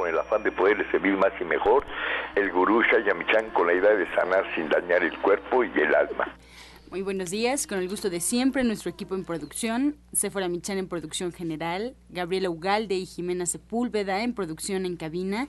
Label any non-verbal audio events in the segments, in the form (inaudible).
con el afán de poderle servir más y mejor, el gurú Shayamichan con la idea de sanar sin dañar el cuerpo y el alma. Muy buenos días, con el gusto de siempre, nuestro equipo en producción, Sephora Michan en producción general, Gabriela Ugalde y Jimena Sepúlveda en producción en cabina,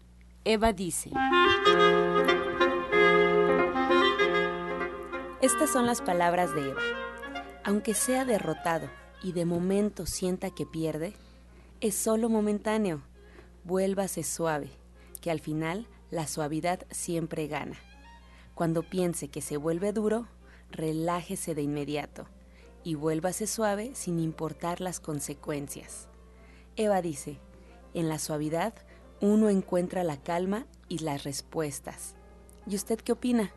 Eva dice. Estas son las palabras de Eva. Aunque sea derrotado y de momento sienta que pierde, es solo momentáneo. Vuélvase suave, que al final la suavidad siempre gana. Cuando piense que se vuelve duro, relájese de inmediato y vuélvase suave sin importar las consecuencias. Eva dice, en la suavidad uno encuentra la calma y las respuestas. ¿Y usted qué opina?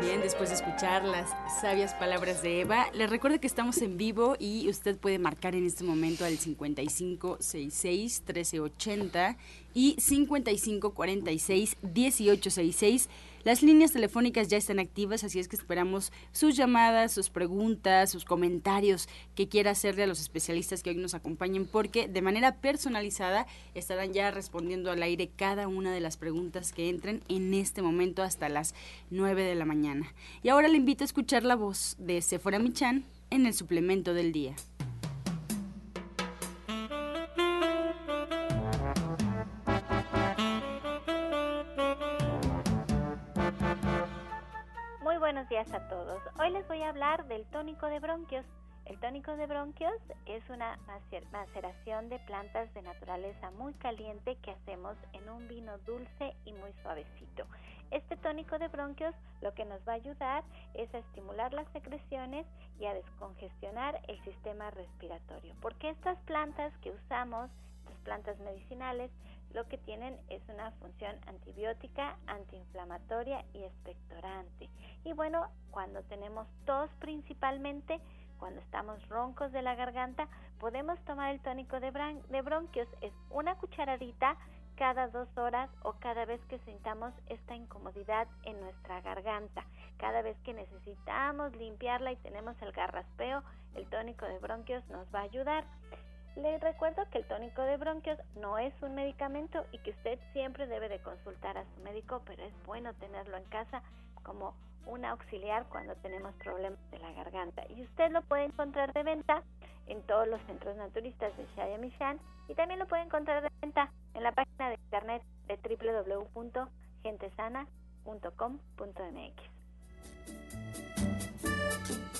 Bien, después de escuchar las sabias palabras de Eva, les recuerdo que estamos en vivo y usted puede marcar en este momento al 5566 1380 y 5546 1866 las líneas telefónicas ya están activas, así es que esperamos sus llamadas, sus preguntas, sus comentarios que quiera hacerle a los especialistas que hoy nos acompañen, porque de manera personalizada estarán ya respondiendo al aire cada una de las preguntas que entren en este momento hasta las 9 de la mañana. Y ahora le invito a escuchar la voz de Sephora Michan en el suplemento del día. Días a todos. Hoy les voy a hablar del tónico de bronquios. El tónico de bronquios es una maceración de plantas de naturaleza muy caliente que hacemos en un vino dulce y muy suavecito. Este tónico de bronquios lo que nos va a ayudar es a estimular las secreciones y a descongestionar el sistema respiratorio, porque estas plantas que usamos, las plantas medicinales, lo que tienen es una función antibiótica, antiinflamatoria y expectorante. Y bueno, cuando tenemos tos principalmente, cuando estamos roncos de la garganta, podemos tomar el tónico de, de bronquios. Es una cucharadita cada dos horas o cada vez que sintamos esta incomodidad en nuestra garganta. Cada vez que necesitamos limpiarla y tenemos el garraspeo, el tónico de bronquios nos va a ayudar. Les recuerdo que el tónico de bronquios no es un medicamento y que usted siempre debe de consultar a su médico, pero es bueno tenerlo en casa como un auxiliar cuando tenemos problemas de la garganta. Y usted lo puede encontrar de venta en todos los centros naturistas de Shayamishan y también lo puede encontrar de venta en la página de internet de www.gentesana.com.mx.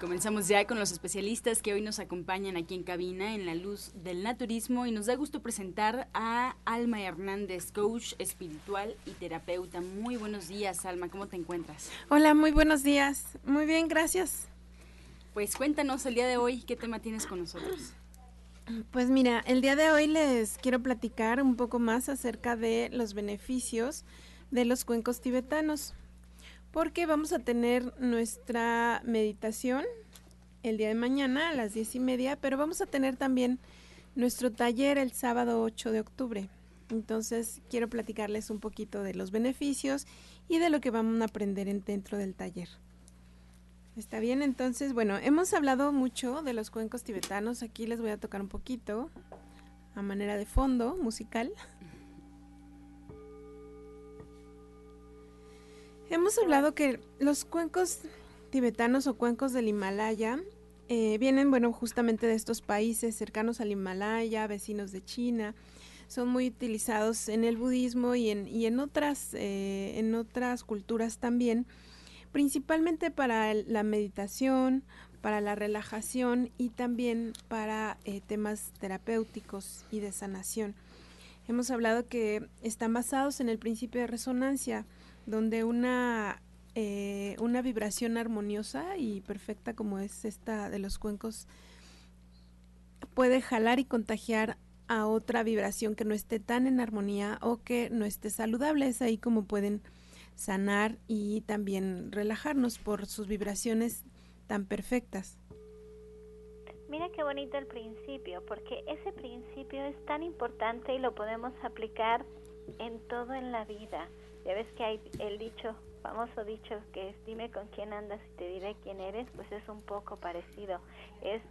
Comenzamos ya con los especialistas que hoy nos acompañan aquí en cabina en la luz del naturismo y nos da gusto presentar a Alma Hernández, coach espiritual y terapeuta. Muy buenos días, Alma, ¿cómo te encuentras? Hola, muy buenos días. Muy bien, gracias. Pues cuéntanos el día de hoy, ¿qué tema tienes con nosotros? Pues mira, el día de hoy les quiero platicar un poco más acerca de los beneficios de los cuencos tibetanos porque vamos a tener nuestra meditación el día de mañana a las diez y media, pero vamos a tener también nuestro taller el sábado 8 de octubre. Entonces quiero platicarles un poquito de los beneficios y de lo que vamos a aprender dentro del taller. Está bien, entonces, bueno, hemos hablado mucho de los cuencos tibetanos. Aquí les voy a tocar un poquito a manera de fondo musical. (laughs) Hemos hablado que los cuencos tibetanos o cuencos del Himalaya eh, vienen, bueno, justamente de estos países cercanos al Himalaya, vecinos de China. Son muy utilizados en el budismo y en, y en, otras, eh, en otras culturas también, principalmente para la meditación, para la relajación y también para eh, temas terapéuticos y de sanación. Hemos hablado que están basados en el principio de resonancia, donde una eh, una vibración armoniosa y perfecta como es esta de los cuencos puede jalar y contagiar a otra vibración que no esté tan en armonía o que no esté saludable. Es ahí como pueden sanar y también relajarnos por sus vibraciones tan perfectas. Mira qué bonito el principio, porque ese principio es tan importante y lo podemos aplicar en todo en la vida. Ya ves que hay el dicho famoso dicho que es dime con quién andas y te diré quién eres, pues es un poco parecido. Es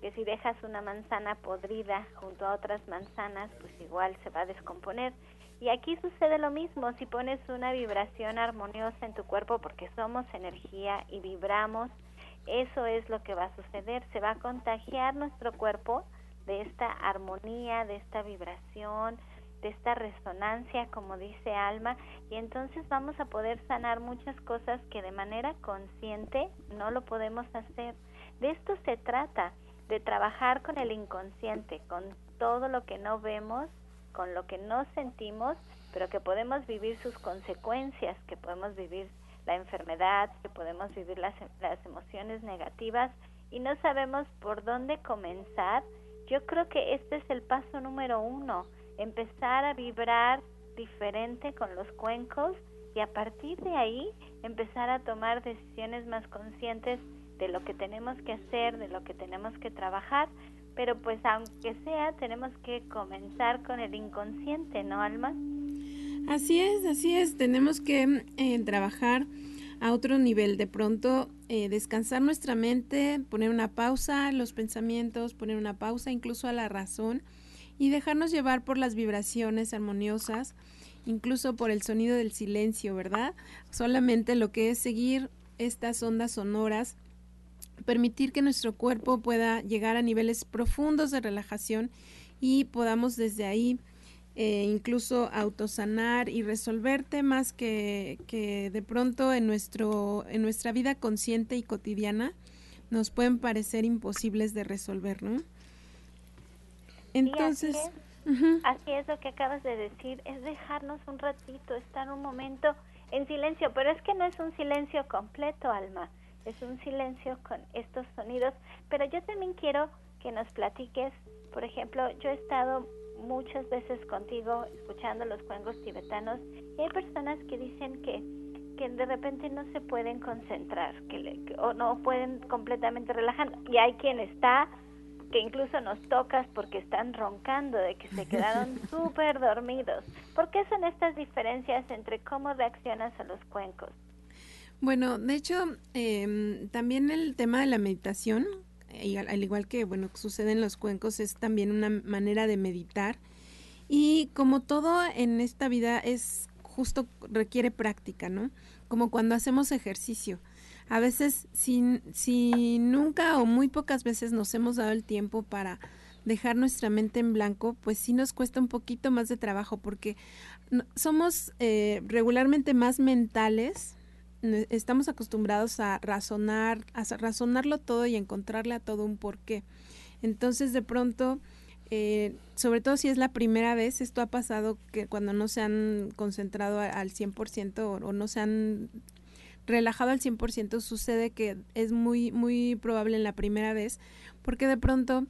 que si dejas una manzana podrida junto a otras manzanas, pues igual se va a descomponer. Y aquí sucede lo mismo, si pones una vibración armoniosa en tu cuerpo, porque somos energía y vibramos, eso es lo que va a suceder, se va a contagiar nuestro cuerpo de esta armonía, de esta vibración, de esta resonancia, como dice Alma, y entonces vamos a poder sanar muchas cosas que de manera consciente no lo podemos hacer. De esto se trata, de trabajar con el inconsciente, con todo lo que no vemos, con lo que no sentimos, pero que podemos vivir sus consecuencias, que podemos vivir la enfermedad, que podemos vivir las, las emociones negativas y no sabemos por dónde comenzar. Yo creo que este es el paso número uno, empezar a vibrar diferente con los cuencos y a partir de ahí empezar a tomar decisiones más conscientes de lo que tenemos que hacer, de lo que tenemos que trabajar, pero pues aunque sea tenemos que comenzar con el inconsciente, ¿no, Alma? Así es, así es, tenemos que eh, trabajar a otro nivel, de pronto eh, descansar nuestra mente, poner una pausa a los pensamientos, poner una pausa incluso a la razón y dejarnos llevar por las vibraciones armoniosas, incluso por el sonido del silencio, ¿verdad? Solamente lo que es seguir estas ondas sonoras, permitir que nuestro cuerpo pueda llegar a niveles profundos de relajación y podamos desde ahí eh, incluso autosanar y resolver temas que, que de pronto en, nuestro, en nuestra vida consciente y cotidiana nos pueden parecer imposibles de resolver, ¿no? Entonces, así es, lo que acabas de decir, es dejarnos un ratito, estar un momento en silencio, pero es que no es un silencio completo, Alma, es un silencio con estos sonidos, pero yo también quiero que nos platiques, por ejemplo, yo he estado muchas veces contigo escuchando los cuencos tibetanos y hay personas que dicen que que de repente no se pueden concentrar que, o no pueden completamente relajar y hay quien está que incluso nos tocas porque están roncando, de que se quedaron (laughs) súper dormidos. ¿Por qué son estas diferencias entre cómo reaccionas a los cuencos? Bueno, de hecho, em, también el tema de la meditación, al igual que bueno sucede en los cuencos, es también una manera de meditar. Y como todo en esta vida es justo requiere práctica, ¿no? Como cuando hacemos ejercicio a veces si, si nunca o muy pocas veces nos hemos dado el tiempo para dejar nuestra mente en blanco, pues sí nos cuesta un poquito más de trabajo porque somos eh, regularmente más mentales, estamos acostumbrados a razonar, a razonarlo todo y encontrarle a todo un porqué. Entonces de pronto, eh, sobre todo si es la primera vez, esto ha pasado que cuando no se han concentrado al 100% o, o no se han relajado al 100% sucede que es muy, muy probable en la primera vez, porque de pronto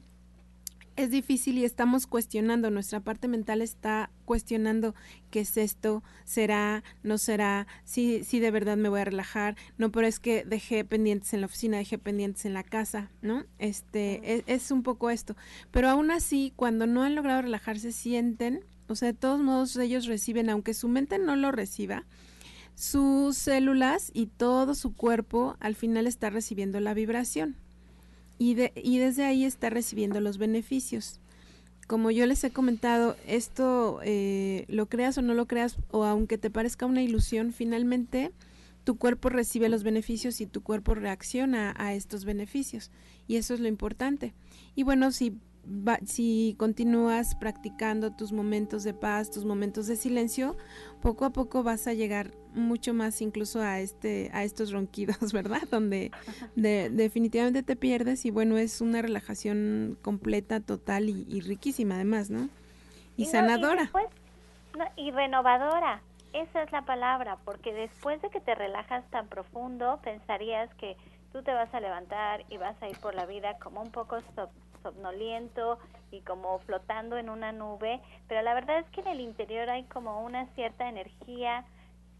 es difícil y estamos cuestionando, nuestra parte mental está cuestionando qué es esto, será, no será, si, si de verdad me voy a relajar, no, pero es que dejé pendientes en la oficina, dejé pendientes en la casa, ¿no? Este, es, es un poco esto. Pero aún así, cuando no han logrado relajarse, sienten, o sea, de todos modos ellos reciben, aunque su mente no lo reciba, sus células y todo su cuerpo al final está recibiendo la vibración y, de, y desde ahí está recibiendo los beneficios. Como yo les he comentado, esto eh, lo creas o no lo creas, o aunque te parezca una ilusión, finalmente tu cuerpo recibe los beneficios y tu cuerpo reacciona a estos beneficios. Y eso es lo importante. Y bueno, si si continúas practicando tus momentos de paz, tus momentos de silencio, poco a poco vas a llegar mucho más incluso a este a estos ronquidos, (laughs) ¿verdad? Donde definitivamente te pierdes y bueno, es una relajación completa, total y, riquísima además, ¿no? Y, sanadora. y renovadora. Esa es la palabra, porque después de que te relajas tan profundo, pensarías que tú te vas a levantar y vas a ir por la vida como un poco somnoliento y como flotando en una nube, pero la verdad es que en el interior hay como una cierta energía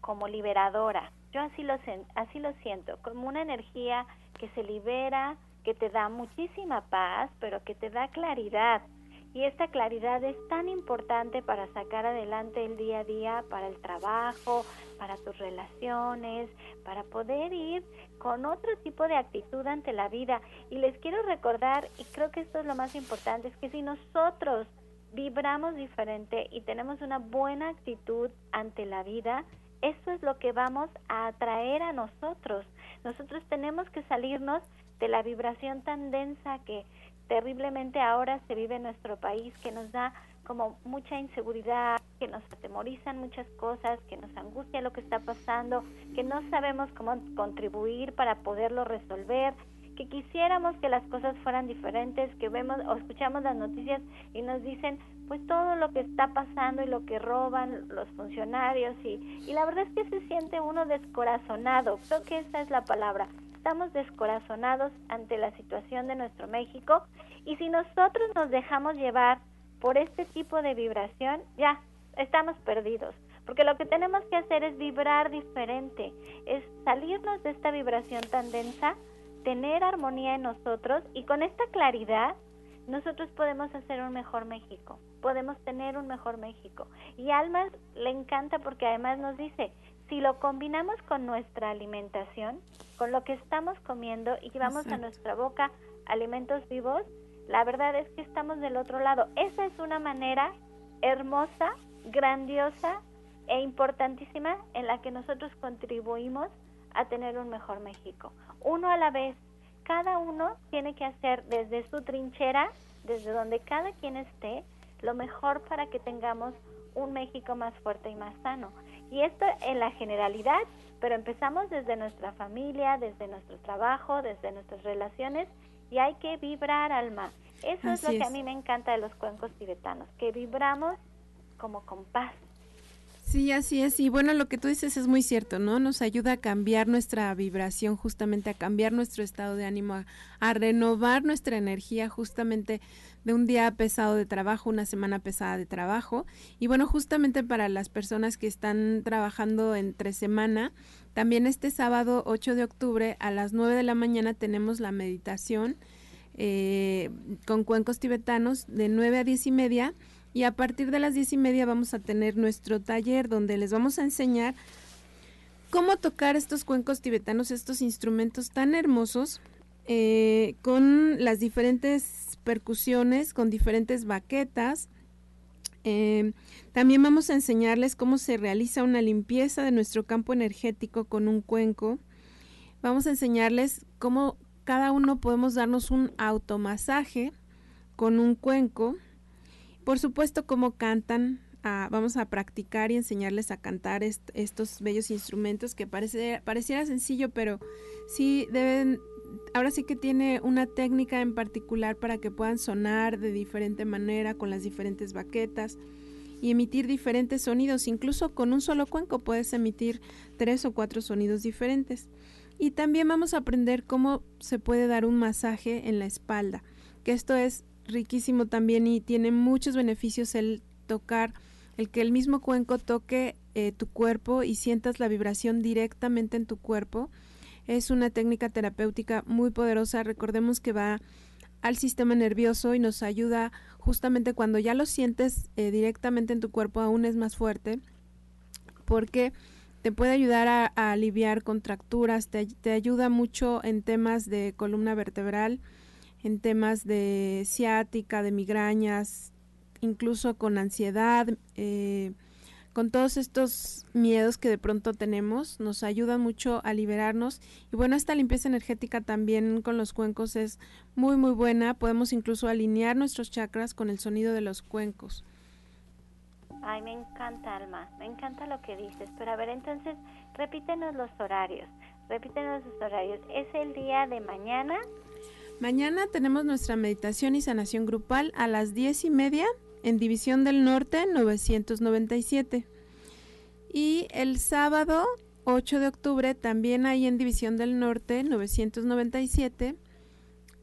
como liberadora. Yo así lo, así lo siento, como una energía que se libera, que te da muchísima paz, pero que te da claridad. Y esta claridad es tan importante para sacar adelante el día a día, para el trabajo, para tus relaciones, para poder ir con otro tipo de actitud ante la vida. Y les quiero recordar, y creo que esto es lo más importante, es que si nosotros vibramos diferente y tenemos una buena actitud ante la vida, eso es lo que vamos a atraer a nosotros. Nosotros tenemos que salirnos de la vibración tan densa que terriblemente ahora se vive en nuestro país, que nos da como mucha inseguridad, que nos atemorizan muchas cosas, que nos angustia lo que está pasando, que no sabemos cómo contribuir para poderlo resolver, que quisiéramos que las cosas fueran diferentes, que vemos o escuchamos las noticias y nos dicen pues todo lo que está pasando y lo que roban los funcionarios y, y la verdad es que se siente uno descorazonado, creo que esa es la palabra, estamos descorazonados ante la situación de nuestro México y si nosotros nos dejamos llevar por este tipo de vibración, ya estamos perdidos. Porque lo que tenemos que hacer es vibrar diferente, es salirnos de esta vibración tan densa, tener armonía en nosotros y con esta claridad nosotros podemos hacer un mejor México, podemos tener un mejor México. Y Almas le encanta porque además nos dice, si lo combinamos con nuestra alimentación, con lo que estamos comiendo y llevamos a nuestra boca alimentos vivos, la verdad es que estamos del otro lado. Esa es una manera hermosa, grandiosa e importantísima en la que nosotros contribuimos a tener un mejor México. Uno a la vez, cada uno tiene que hacer desde su trinchera, desde donde cada quien esté, lo mejor para que tengamos un México más fuerte y más sano. Y esto en la generalidad, pero empezamos desde nuestra familia, desde nuestro trabajo, desde nuestras relaciones y hay que vibrar alma. Eso es lo que a mí me encanta de los cuencos tibetanos, que vibramos como con paz. Sí, así es. Y bueno, lo que tú dices es muy cierto, ¿no? Nos ayuda a cambiar nuestra vibración, justamente a cambiar nuestro estado de ánimo, a, renovar nuestra energía justamente de un día pesado de trabajo, una semana pesada de trabajo. Y bueno, justamente para las personas que están trabajando entre semana, también este sábado 8 de octubre a las 9 de la mañana tenemos la meditación eh, con cuencos tibetanos de 9 a 10 y media y a partir de las diez y media vamos a tener nuestro taller donde les vamos a enseñar cómo tocar estos cuencos tibetanos, estos instrumentos tan hermosos, eh, con las diferentes percusiones, con diferentes baquetas. Eh, también vamos a enseñarles cómo se realiza una limpieza de nuestro campo energético con un cuenco. Vamos a enseñarles cómo cada uno podemos darnos un automasaje con un cuenco por supuesto, cómo cantan. Ah, vamos a practicar y enseñarles a cantar estos bellos instrumentos que parece, pareciera sencillo, pero sí deben, ahora sí que tiene una técnica en particular para que puedan sonar de diferente manera con las diferentes baquetas y emitir diferentes sonidos. Incluso con un solo cuenco puedes emitir tres o cuatro sonidos diferentes. Y también vamos a aprender cómo se puede dar un masaje en la espalda, que esto es riquísimo también y tiene muchos beneficios el tocar, el que el mismo cuenco toque eh, tu cuerpo y sientas la vibración directamente en tu cuerpo. Es una técnica terapéutica muy poderosa. Recordemos que va al sistema nervioso y nos ayuda justamente cuando ya lo sientes eh, directamente en tu cuerpo, aún es más fuerte, porque te puede ayudar a, aliviar contracturas, te, te, ayuda mucho en temas de columna vertebral, en temas de ciática, de migrañas, incluso con ansiedad, eh, con todos estos miedos que de pronto tenemos, nos ayuda mucho a liberarnos. Y bueno, esta limpieza energética también con los cuencos es muy, muy buena. Podemos incluso alinear nuestros chakras con el sonido de los cuencos. Ay, me encanta, Alma, me encanta lo que dices. Pero a ver, entonces, repítenos los horarios. Repítenos los horarios. ¿Es el día de mañana? Mañana tenemos nuestra meditación y sanación grupal a las diez y media en División del Norte 997. Y el sábado 8 de octubre también hay en División del Norte 997.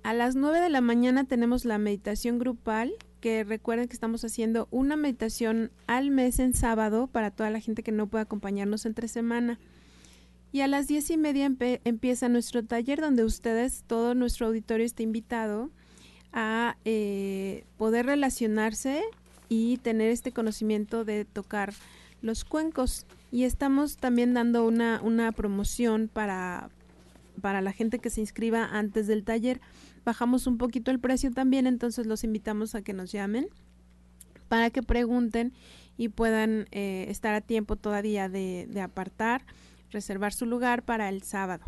A las 9 de la mañana tenemos la meditación grupal, que recuerden que estamos haciendo una meditación al mes en sábado para toda la gente que no puede acompañarnos entre semana. Y a las diez y media empieza nuestro taller donde ustedes, todo nuestro auditorio está invitado a eh, poder relacionarse y tener este conocimiento de tocar los cuencos. Y estamos también dando una, una promoción para, para la gente que se inscriba antes del taller. Bajamos un poquito el precio también, entonces los invitamos a que nos llamen para que pregunten y puedan eh, estar a tiempo todavía de, de apartar, reservar su lugar para el sábado.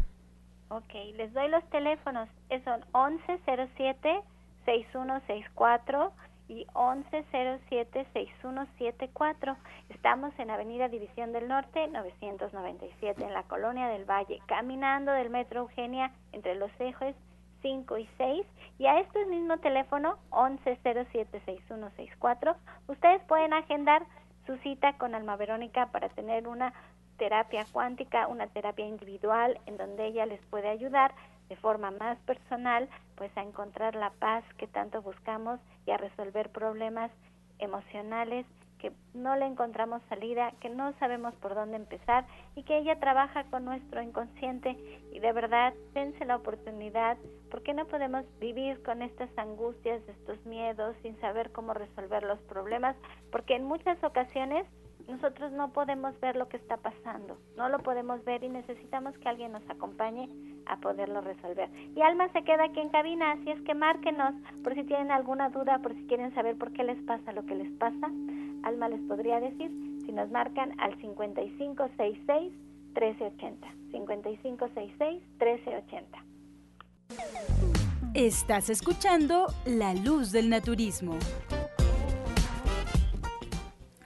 Ok, les doy los teléfonos. Son 1107 6164 y 1107-6174. Estamos en Avenida División del Norte, 997, en la Colonia del Valle, caminando del Metro Eugenia entre los ejes 5 y 6. Y a este mismo teléfono, 1107-6164, ustedes pueden agendar su cita con Alma Verónica para tener una terapia cuántica, una terapia individual en donde ella les puede ayudar de forma más personal, pues a encontrar la paz que tanto buscamos y a resolver problemas emocionales que no le encontramos salida, que no sabemos por dónde empezar y que ella trabaja con nuestro inconsciente. Y de verdad dense la oportunidad, porque no podemos vivir con estas angustias, estos miedos sin saber cómo resolver los problemas, porque en muchas ocasiones nosotros no podemos ver lo que está pasando, no lo podemos ver y necesitamos que alguien nos acompañe a poderlo resolver. Y Alma se queda aquí en cabina, así es que márquenos por si tienen alguna duda, por si quieren saber por qué les pasa lo que les pasa. Alma les podría decir si nos marcan al 5566 1380. 5566 1380. Estás escuchando La Luz del Naturismo.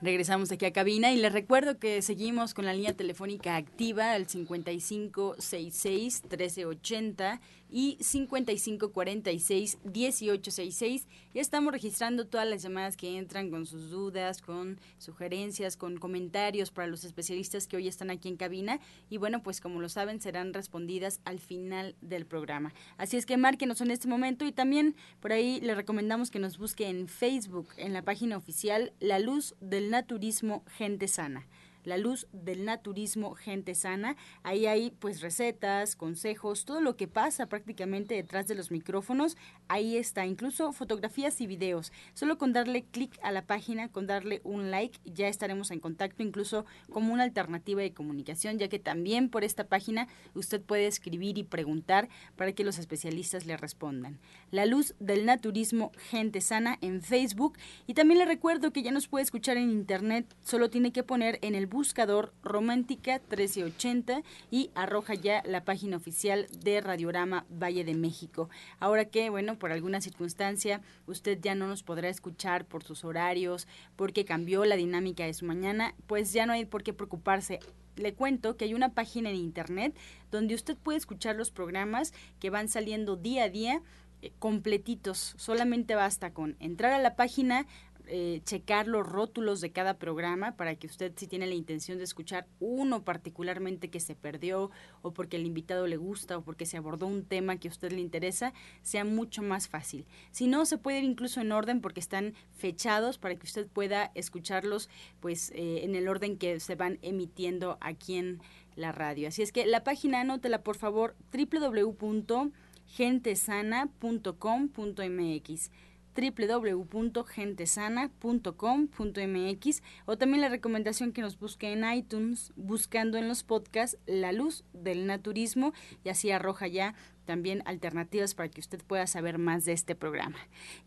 Regresamos aquí a cabina y les recuerdo que seguimos con la línea telefónica activa al 5566 1380 y 5546-1866. Ya estamos registrando todas las llamadas que entran con sus dudas, con sugerencias, con comentarios para los especialistas que hoy están aquí en cabina. Y bueno, pues como lo saben, serán respondidas al final del programa. Así es que márquenos en este momento y también por ahí le recomendamos que nos busque en Facebook, en la página oficial La Luz del Naturismo Gente Sana la luz del naturismo gente sana. Ahí hay pues recetas, consejos, todo lo que pasa prácticamente detrás de los micrófonos. Ahí está, incluso fotografías y videos. Solo con darle clic a la página, con darle un like, ya estaremos en contacto, incluso como una alternativa de comunicación, ya que también por esta página usted puede escribir y preguntar para que los especialistas le respondan. La luz del naturismo gente sana en Facebook. Y también le recuerdo que ya nos puede escuchar en internet, solo tiene que poner en el buscador Romántica 1380 y arroja ya la página oficial de Radiorama Valle de México. Ahora que, bueno, por alguna circunstancia usted ya no nos podrá escuchar por sus horarios, porque cambió la dinámica de su mañana, pues ya no hay por qué preocuparse le cuento que hay una página en internet donde usted puede escuchar los programas que van saliendo día a día eh, completitos. Solamente basta con entrar a la página, eh, checar los rótulos de cada programa para que usted si tiene la intención de escuchar uno particularmente que se perdió o porque el invitado le gusta o porque se abordó un tema que a usted le interesa, sea mucho más fácil. Si no, se puede ir incluso en orden porque están fechados para que usted pueda escucharlos pues eh, en el orden que se van emitiendo aquí en la radio. Así es que la página, anótela por favor, www.gentesana.com.mx www.gentesana.com.mx o también la recomendación que nos busque en iTunes buscando en los podcasts La Luz del Naturismo y así arroja ya también alternativas para que usted pueda saber más de este programa.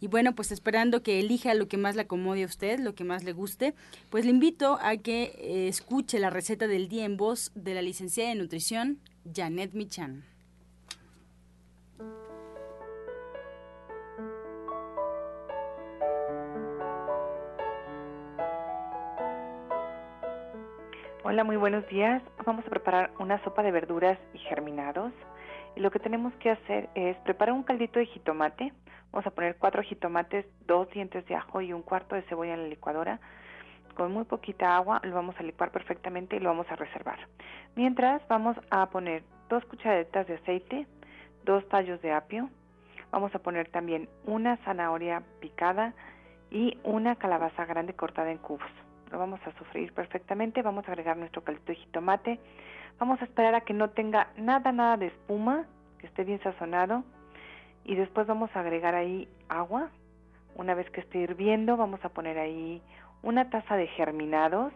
Y bueno, pues esperando que elija lo que más le acomode a usted, lo que más le guste, pues le invito a que eh, escuche la receta del día en voz de la licenciada de nutrición, Janet Michan. Hola, muy buenos días. Vamos a preparar una sopa de verduras y germinados. Y lo que tenemos que hacer es preparar un caldito de jitomate. Vamos a poner cuatro jitomates, dos dientes de ajo y un cuarto de cebolla en la licuadora. Con muy poquita agua lo vamos a licuar perfectamente y lo vamos a reservar. Mientras vamos a poner dos cucharaditas de aceite, dos tallos de apio. Vamos a poner también una zanahoria picada y una calabaza grande cortada en cubos lo vamos a sofreír perfectamente, vamos a agregar nuestro caldito de jitomate, vamos a esperar a que no tenga nada, nada de espuma, que esté bien sazonado y después vamos a agregar ahí agua, una vez que esté hirviendo vamos a poner ahí una taza de germinados,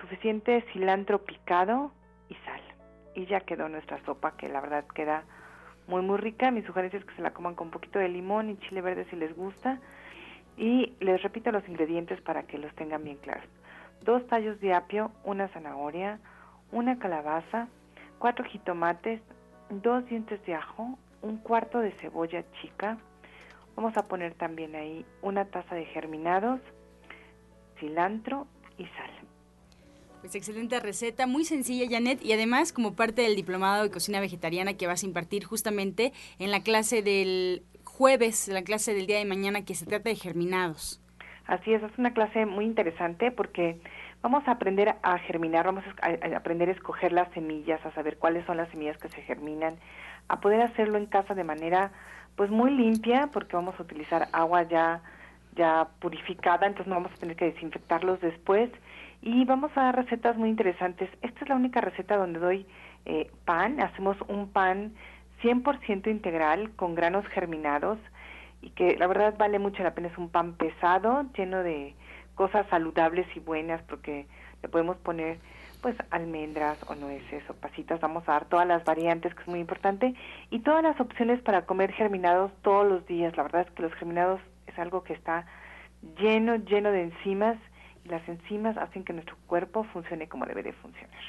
suficiente cilantro picado y sal. Y ya quedó nuestra sopa que la verdad queda muy muy rica. Mi sugerencia es que se la coman con un poquito de limón y chile verde si les gusta y les repito los ingredientes para que los tengan bien claros. Dos tallos de apio, una zanahoria, una calabaza, cuatro jitomates, dos dientes de ajo, un cuarto de cebolla chica. Vamos a poner también ahí una taza de germinados, cilantro y sal. Pues excelente receta, muy sencilla, Janet, y además como parte del diplomado de cocina vegetariana que vas a impartir justamente en la clase del jueves, la clase del día de mañana, que se trata de germinados. Así es, es una clase muy interesante porque vamos a aprender a germinar, vamos a, aprender a escoger las semillas, a saber cuáles son las semillas que se germinan, a poder hacerlo en casa de manera pues muy limpia porque vamos a utilizar agua ya ya purificada, entonces no vamos a tener que desinfectarlos después y vamos a dar recetas muy interesantes. Esta es la única receta donde doy eh, pan, hacemos un pan 100% integral con granos germinados y que la verdad vale mucho la pena. Es un pan pesado, lleno de cosas saludables y buenas porque le podemos poner pues almendras o nueces o pasitas, vamos a dar todas las variantes que es muy importante y todas las opciones para comer germinados todos los días. La verdad es que los germinados es algo que está lleno, lleno de enzimas y las enzimas hacen que nuestro cuerpo funcione como debe de funcionar.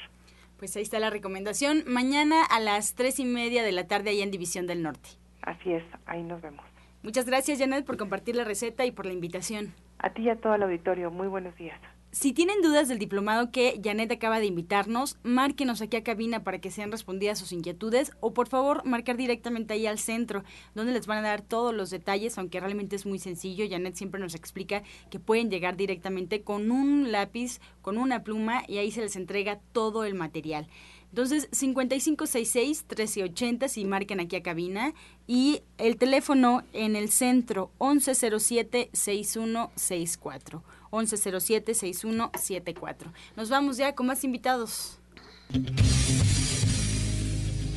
Pues ahí está la recomendación. Mañana a las tres y media de la tarde allá en División del Norte. Así es, ahí nos vemos. Muchas gracias, Janet, por compartir la receta y por la invitación. A ti y a todo el auditorio, muy buenos días. Si tienen dudas del diplomado que Janet acaba de invitarnos, márquenos aquí a cabina para que sean respondidas sus inquietudes o por favor marcar directamente ahí al centro, donde les van a dar todos los detalles, aunque realmente es muy sencillo. Janet siempre nos explica que pueden llegar directamente con un lápiz, con una pluma y ahí se les entrega todo el material. Entonces, 5566-1380 si marquen aquí a cabina y el teléfono en el centro 1107-6164. 1107-6174. Nos vamos ya con más invitados.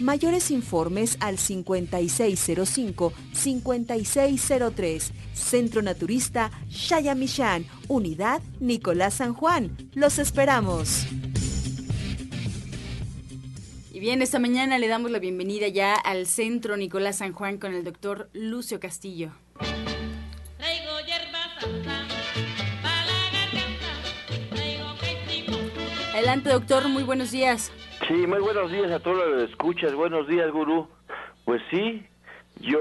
Mayores informes al 5605-5603. Centro Naturista Shayamishan, Unidad Nicolás San Juan. Los esperamos. Y bien, esta mañana le damos la bienvenida ya al Centro Nicolás San Juan con el doctor Lucio Castillo. Adelante, doctor, muy buenos días. Sí, muy buenos días a todos los que escuchas. Buenos días, gurú. Pues sí, yo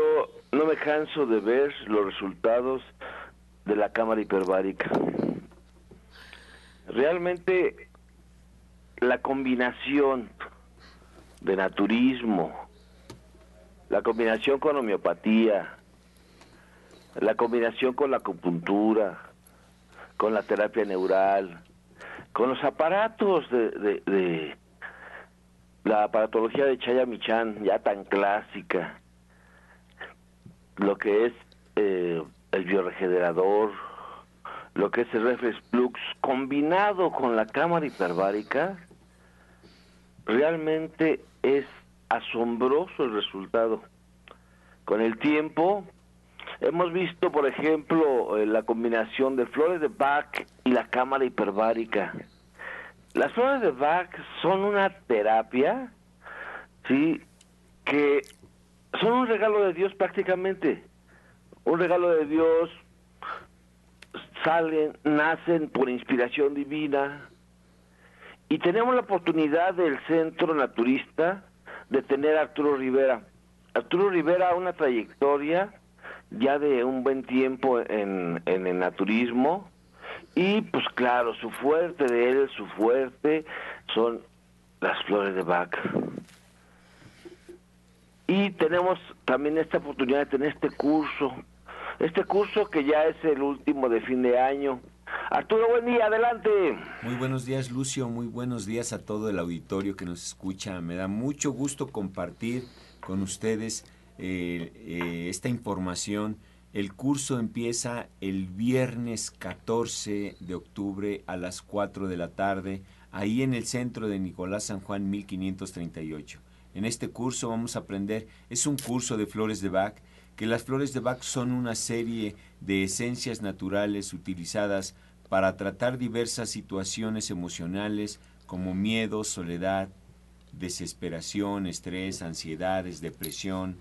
no me canso de ver los resultados de la cámara hiperbárica. Realmente la combinación de naturismo, la combinación con homeopatía, la combinación con la acupuntura, con la terapia neural, con los aparatos de la aparatología de Chaya Michan, ya tan clásica, lo que es eh, el bioregenerador, lo que es el reflex flux, combinado con la cámara hiperbárica, realmente es asombroso el resultado. Con el tiempo, hemos visto, por ejemplo, eh, la combinación de flores de Bach y la cámara hiperbárica las flores de Bach son una terapia, sí, que son un regalo de Dios prácticamente. Un regalo de Dios, salen, nacen por inspiración divina. Y tenemos la oportunidad del Centro Naturista de tener a Arturo Rivera. Arturo Rivera, una trayectoria ya de un buen tiempo en, en el naturismo, y pues claro, su fuerte de él, su fuerte son las flores de Bach. Y tenemos también esta oportunidad de tener este curso, este curso que ya es el último de fin de año. Arturo, buen día, adelante. Muy buenos días, Lucio, muy buenos días a todo el auditorio que nos escucha. Me da mucho gusto compartir con ustedes eh, eh, esta información el curso empieza el viernes 14 de octubre a las 4 de la tarde, ahí en el centro de Nicolás San Juan 1538. En este curso vamos a aprender, es un curso de flores de Bach, que las flores de Bach son una serie de esencias naturales utilizadas para tratar diversas situaciones emocionales como miedo, soledad, desesperación, estrés, ansiedades, depresión,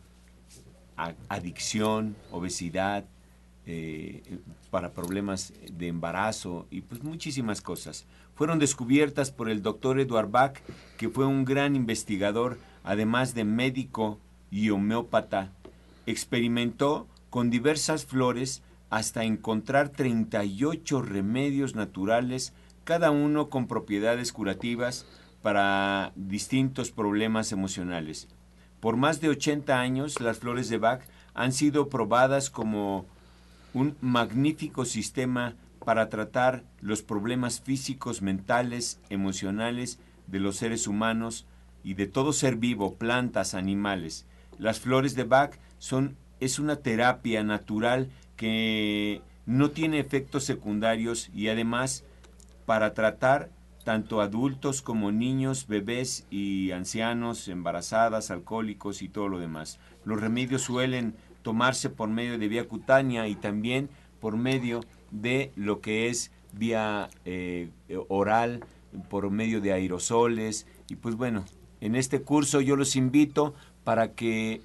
adicción, obesidad, eh, para problemas de embarazo y pues muchísimas cosas. Fueron descubiertas por el doctor Edward Bach, que fue un gran investigador, además de médico y homeópata. Experimentó con diversas flores hasta encontrar 38 remedios naturales, cada uno con propiedades curativas para distintos problemas emocionales. Por más de 80 años, las flores de Bach han sido probadas como un magnífico sistema para tratar los problemas físicos, mentales, emocionales de los seres humanos y de todo ser vivo, plantas, animales. Las flores de Bach son es una terapia natural que no tiene efectos secundarios y además para tratar tanto adultos como niños, bebés y ancianos, embarazadas, alcohólicos y todo lo demás. Los remedios suelen tomarse por medio de vía cutánea y también por medio de lo que es vía eh, oral, por medio de aerosoles. Y pues bueno, en este curso yo los invito para que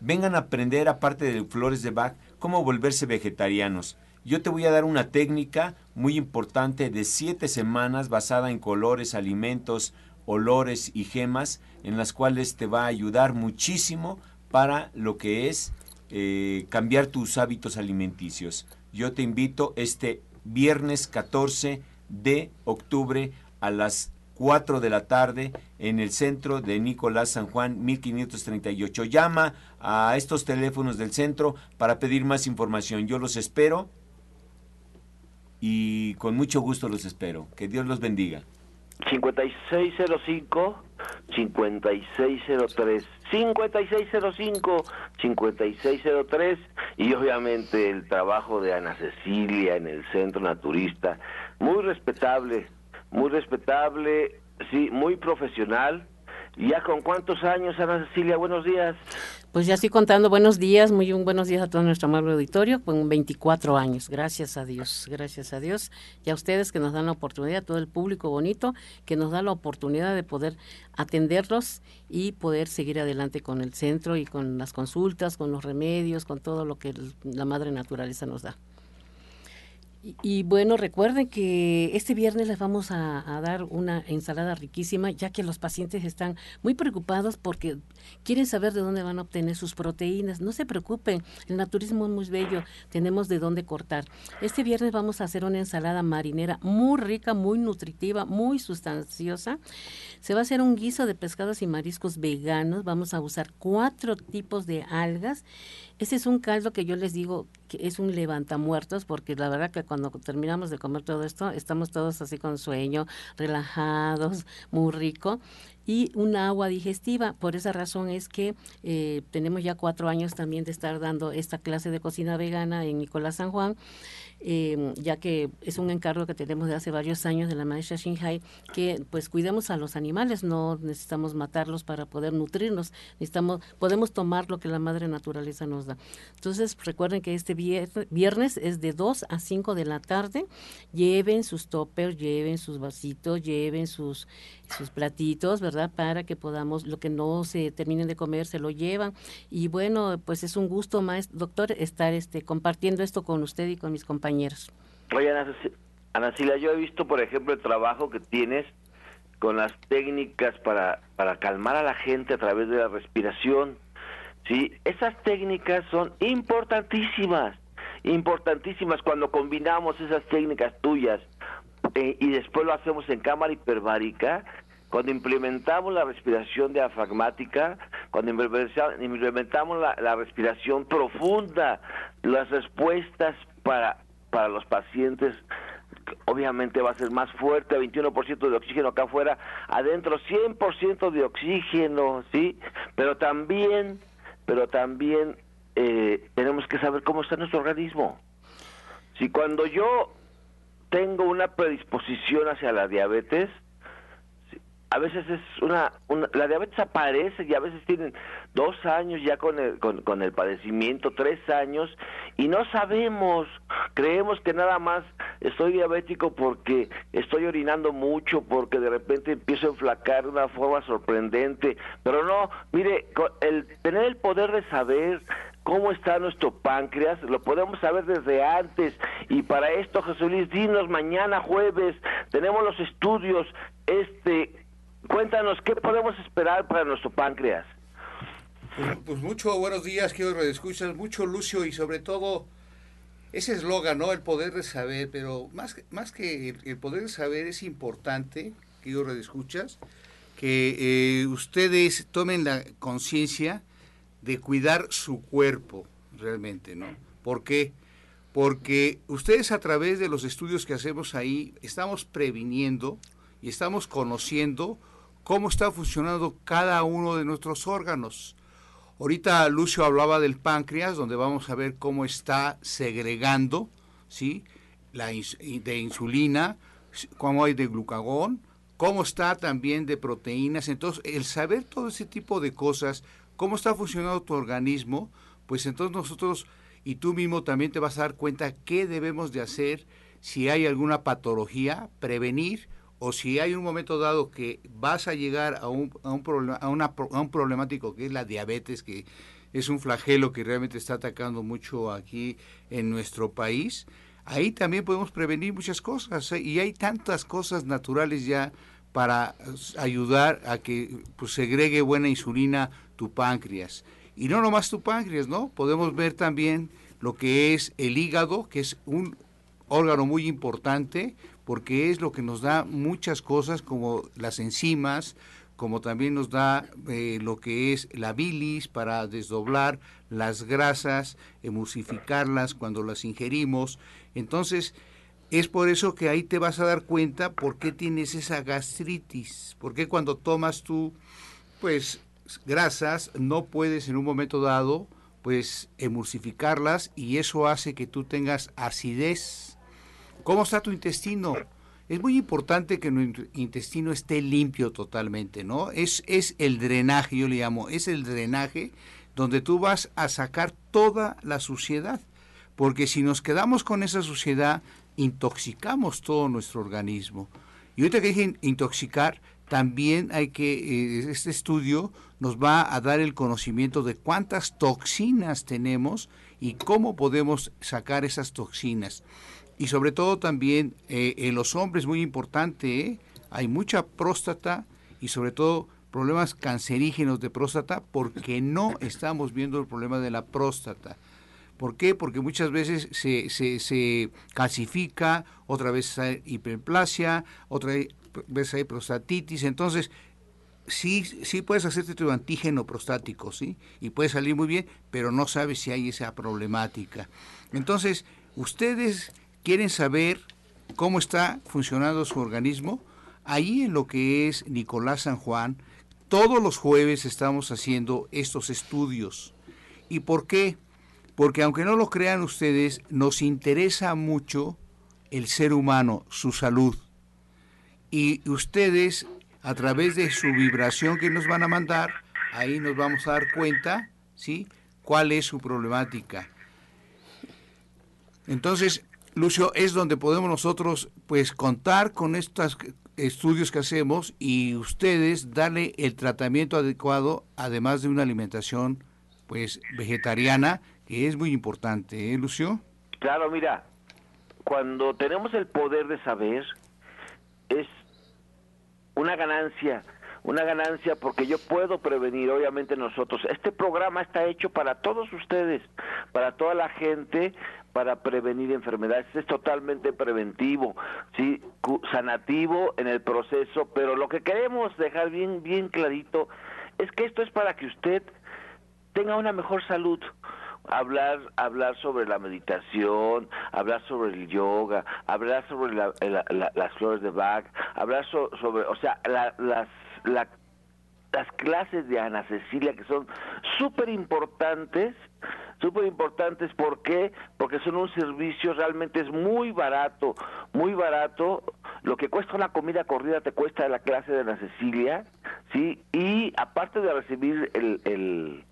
vengan a aprender, aparte de flores de Bach, cómo volverse vegetarianos. Yo te voy a dar una técnica muy importante de siete semanas basada en colores, alimentos, olores y gemas, en las cuales te va a ayudar muchísimo para lo que es eh, cambiar tus hábitos alimenticios. Yo te invito este viernes 14 de octubre a las 4 de la tarde en el centro de Nicolás San Juan 1538. Llama a estos teléfonos del centro para pedir más información. Yo los espero y con mucho gusto los espero. Que Dios los bendiga. 5605 5603 5605 5603 y obviamente el trabajo de Ana Cecilia en el Centro Naturista muy respetable muy respetable sí muy profesional ¿Ya con cuántos años, Ana Cecilia? Buenos días. Pues ya estoy contando buenos días, muy buenos días a todo nuestro amable auditorio, con 24 años, gracias a Dios, gracias a Dios, y a ustedes que nos dan la oportunidad, todo el público bonito, que nos da la oportunidad de poder atenderlos y poder seguir adelante con el centro y con las consultas, con los remedios, con todo lo que la madre naturaleza nos da. Y, bueno, recuerden que este viernes les vamos a, dar una ensalada riquísima, ya que los pacientes están muy preocupados porque quieren saber de dónde van a obtener sus proteínas. No se preocupen, el naturismo es muy bello, tenemos de dónde cortar. Este viernes vamos a hacer una ensalada marinera muy rica, muy nutritiva, muy sustanciosa. Se va a hacer un guiso de pescados y mariscos veganos. Vamos a usar cuatro tipos de algas ese es un caldo que yo les digo que es un levantamuertos, porque la verdad que cuando terminamos de comer todo esto, estamos todos así con sueño, relajados, muy rico y un agua digestiva. Por esa razón es que eh, tenemos ya cuatro años también de estar dando esta clase de cocina vegana en Nicolás San Juan eh, ya que es un encargo que tenemos de hace varios años de la maestra Shinhai, que pues cuidemos a los animales, no necesitamos matarlos para poder nutrirnos, necesitamos, podemos tomar lo que la madre naturaleza nos da. Entonces recuerden que este viernes es de 2 a 5 de la tarde, lleven sus toppers, lleven sus vasitos, lleven sus, sus platitos, ¿verdad? Para que podamos, lo que no se terminen de comer, se lo llevan. Y bueno, pues es un gusto, maestro, doctor, estar este, compartiendo esto con usted y con mis compañeros Oye, Ana, Sila, yo he visto, por ejemplo, el trabajo que tienes con las técnicas para, para calmar a la gente a través de la respiración. Sí, esas técnicas son importantísimas, importantísimas cuando combinamos esas técnicas tuyas eh, y después lo hacemos en cámara hiperbárica, cuando implementamos la respiración diafragmática, cuando implementamos la respiración profunda, las respuestas para para los pacientes obviamente va a ser más fuerte, 21% de oxígeno acá afuera, adentro 100% de oxígeno, ¿sí? Pero también, pero también eh, tenemos que saber cómo está nuestro organismo. Si cuando yo tengo una predisposición hacia la diabetes, a veces es una, la diabetes aparece y a veces tienen dos años ya con el, con, el padecimiento, tres años, y no sabemos, creemos que nada más estoy diabético porque estoy orinando mucho, porque de repente empiezo a enflacar de una forma sorprendente, pero no, mire, el tener el poder de saber cómo está nuestro páncreas, lo podemos saber desde antes. Y para esto, Jesús Luis, dinos mañana jueves, tenemos los estudios, este, Cuéntanos, ¿qué podemos esperar para nuestro páncreas? Pues, mucho buenos días, quiero escuchas, mucho Lucio y sobre todo ese eslogan, ¿no? El poder de saber, pero más, más que el, poder de saber es importante, quiero escuchas, que eh, ustedes tomen la conciencia de cuidar su cuerpo realmente, ¿no? ¿Por qué? Porque ustedes a través de los estudios que hacemos ahí estamos previniendo y estamos conociendo cómo está funcionando cada uno de nuestros órganos. Ahorita Lucio hablaba del páncreas, donde vamos a ver cómo está segregando, ¿sí? La de insulina, cómo hay de glucagón, cómo está también de proteínas. Entonces, el saber todo ese tipo de cosas, cómo está funcionando tu organismo, pues entonces nosotros y tú mismo también te vas a dar cuenta qué debemos de hacer si hay alguna patología, prevenir o si hay un momento dado que vas a llegar a un, a un, problema, a, una, a un problemático que es la diabetes, que es un flagelo que realmente está atacando mucho aquí en nuestro país, ahí también podemos prevenir muchas cosas ¿eh? y hay tantas cosas naturales ya para ayudar a que pues, segregue buena insulina tu páncreas. Y no nomás tu páncreas, ¿no? Podemos ver también lo que es el hígado, que es un órgano muy importante, porque es lo que nos da muchas cosas como las enzimas, como también nos da eh, lo que es la bilis para desdoblar las grasas, emulsificarlas cuando las ingerimos. Entonces, es por eso que ahí te vas a dar cuenta por qué tienes esa gastritis, porque cuando tomas tú, pues, grasas, no puedes en un momento dado, pues, emulsificarlas y eso hace que tú tengas acidez ¿Cómo está tu intestino? es muy importante que nuestro intestino esté limpio totalmente, ¿no? Es, es el drenaje, yo le llamo, es el drenaje donde tú vas a sacar toda la suciedad. Porque si nos quedamos con esa suciedad, intoxicamos todo nuestro organismo. Y ahorita que dije intoxicar, también hay que, eh, este estudio nos va a dar el conocimiento de cuántas toxinas tenemos y cómo podemos sacar esas toxinas. Y sobre todo también eh, en los hombres, muy importante, ¿eh? hay mucha próstata y sobre todo problemas cancerígenos de próstata porque no estamos viendo el problema de la próstata. ¿Por qué? Porque muchas veces se, se, se calcifica, otra vez hay hiperplasia, otra vez hay prostatitis. Entonces, sí, sí puedes hacerte tu antígeno prostático, ¿sí? Y puede salir muy bien, pero no sabes si hay esa problemática. Entonces, ustedes quieren saber cómo está funcionando su organismo, ahí en lo que es Nicolás San Juan, todos los jueves estamos haciendo estos estudios. ¿Y por qué? Porque aunque no lo crean ustedes, nos interesa mucho el ser humano, su salud. Y ustedes, a través de su vibración que nos van a mandar, ahí nos vamos a dar cuenta, ¿sí? ¿Cuál es su problemática? Entonces, Lucio, es donde podemos nosotros pues contar con estos estudios que hacemos y ustedes darle el tratamiento adecuado, además de una alimentación pues vegetariana, que es muy importante, ¿eh, Lucio? Claro, mira, cuando tenemos el poder de saber, es una ganancia, una ganancia porque yo puedo prevenir, obviamente nosotros. Este programa está hecho para todos ustedes, para toda la gente, para prevenir enfermedades. Es totalmente preventivo, sí, sanativo en el proceso, pero lo que queremos dejar bien bien clarito es que esto es para que usted tenga una mejor salud. Hablar, hablar sobre la meditación, hablar sobre el yoga, hablar sobre las flores de Bach, hablar sobre, o sea, las, la, las clases de Ana Cecilia que son súper importantes súper importantes. ¿Por qué? Porque son un servicio, realmente es muy barato, muy barato. Lo que cuesta una comida corrida te cuesta la clase de la Cecilia, ¿sí? Y aparte de recibir el, el